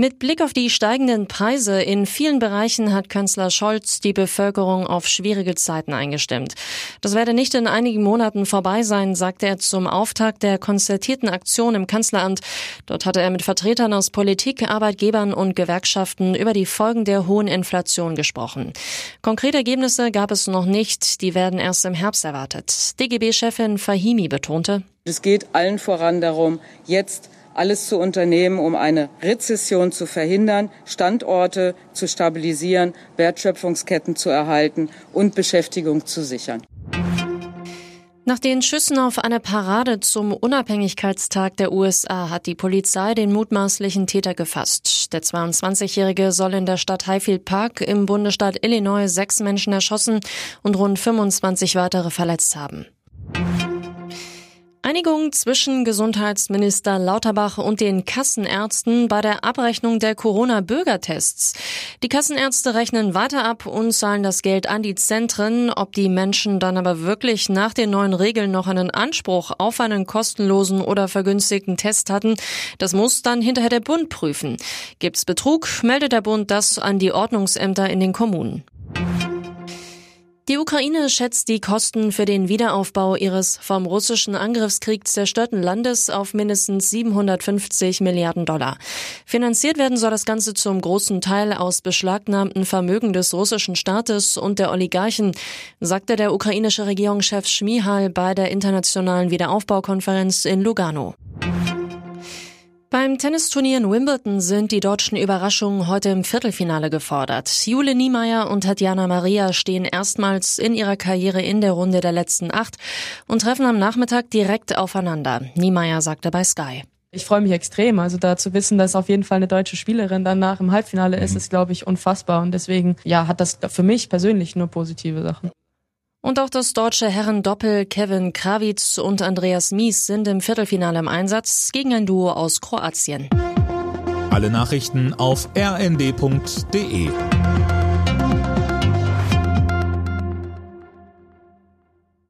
Mit Blick auf die steigenden Preise in vielen Bereichen hat Kanzler Scholz die Bevölkerung auf schwierige Zeiten eingestimmt. Das werde nicht in einigen Monaten vorbei sein, sagte er zum Auftakt der konzertierten Aktion im Kanzleramt. Dort hatte er mit Vertretern aus Politik, Arbeitgebern und Gewerkschaften über die Folgen der hohen Inflation gesprochen. Konkrete Ergebnisse gab es noch nicht, die werden erst im Herbst erwartet. DGB-Chefin Fahimi betonte, es geht allen voran darum, jetzt alles zu unternehmen, um eine Rezession zu verhindern, Standorte zu stabilisieren, Wertschöpfungsketten zu erhalten und Beschäftigung zu sichern. Nach den Schüssen auf eine Parade zum Unabhängigkeitstag der USA hat die Polizei den mutmaßlichen Täter gefasst. Der 22-Jährige soll in der Stadt Highfield Park im Bundesstaat Illinois sechs Menschen erschossen und rund 25 weitere verletzt haben. Einigung zwischen Gesundheitsminister Lauterbach und den Kassenärzten bei der Abrechnung der Corona-Bürgertests. Die Kassenärzte rechnen weiter ab und zahlen das Geld an die Zentren. Ob die Menschen dann aber wirklich nach den neuen Regeln noch einen Anspruch auf einen kostenlosen oder vergünstigten Test hatten, das muss dann hinterher der Bund prüfen. Gibt's Betrug, meldet der Bund das an die Ordnungsämter in den Kommunen. Die Ukraine schätzt die Kosten für den Wiederaufbau ihres vom russischen Angriffskrieg zerstörten Landes auf mindestens 750 Milliarden Dollar. Finanziert werden soll das Ganze zum großen Teil aus beschlagnahmten Vermögen des russischen Staates und der Oligarchen, sagte der ukrainische Regierungschef Schmihal bei der internationalen Wiederaufbaukonferenz in Lugano. Beim Tennisturnier in Wimbledon sind die deutschen Überraschungen heute im Viertelfinale gefordert. Jule Niemeyer und Tatjana Maria stehen erstmals in ihrer Karriere in der Runde der letzten acht und treffen am Nachmittag direkt aufeinander. Niemeyer sagte bei Sky. Ich freue mich extrem. Also da zu wissen, dass auf jeden Fall eine deutsche Spielerin danach im Halbfinale ist, mhm. ist, glaube ich, unfassbar. Und deswegen, ja, hat das für mich persönlich nur positive Sachen. Und auch das deutsche Herrendoppel Kevin Krawitz und Andreas Mies sind im Viertelfinale im Einsatz gegen ein Duo aus Kroatien. Alle Nachrichten auf rnd.de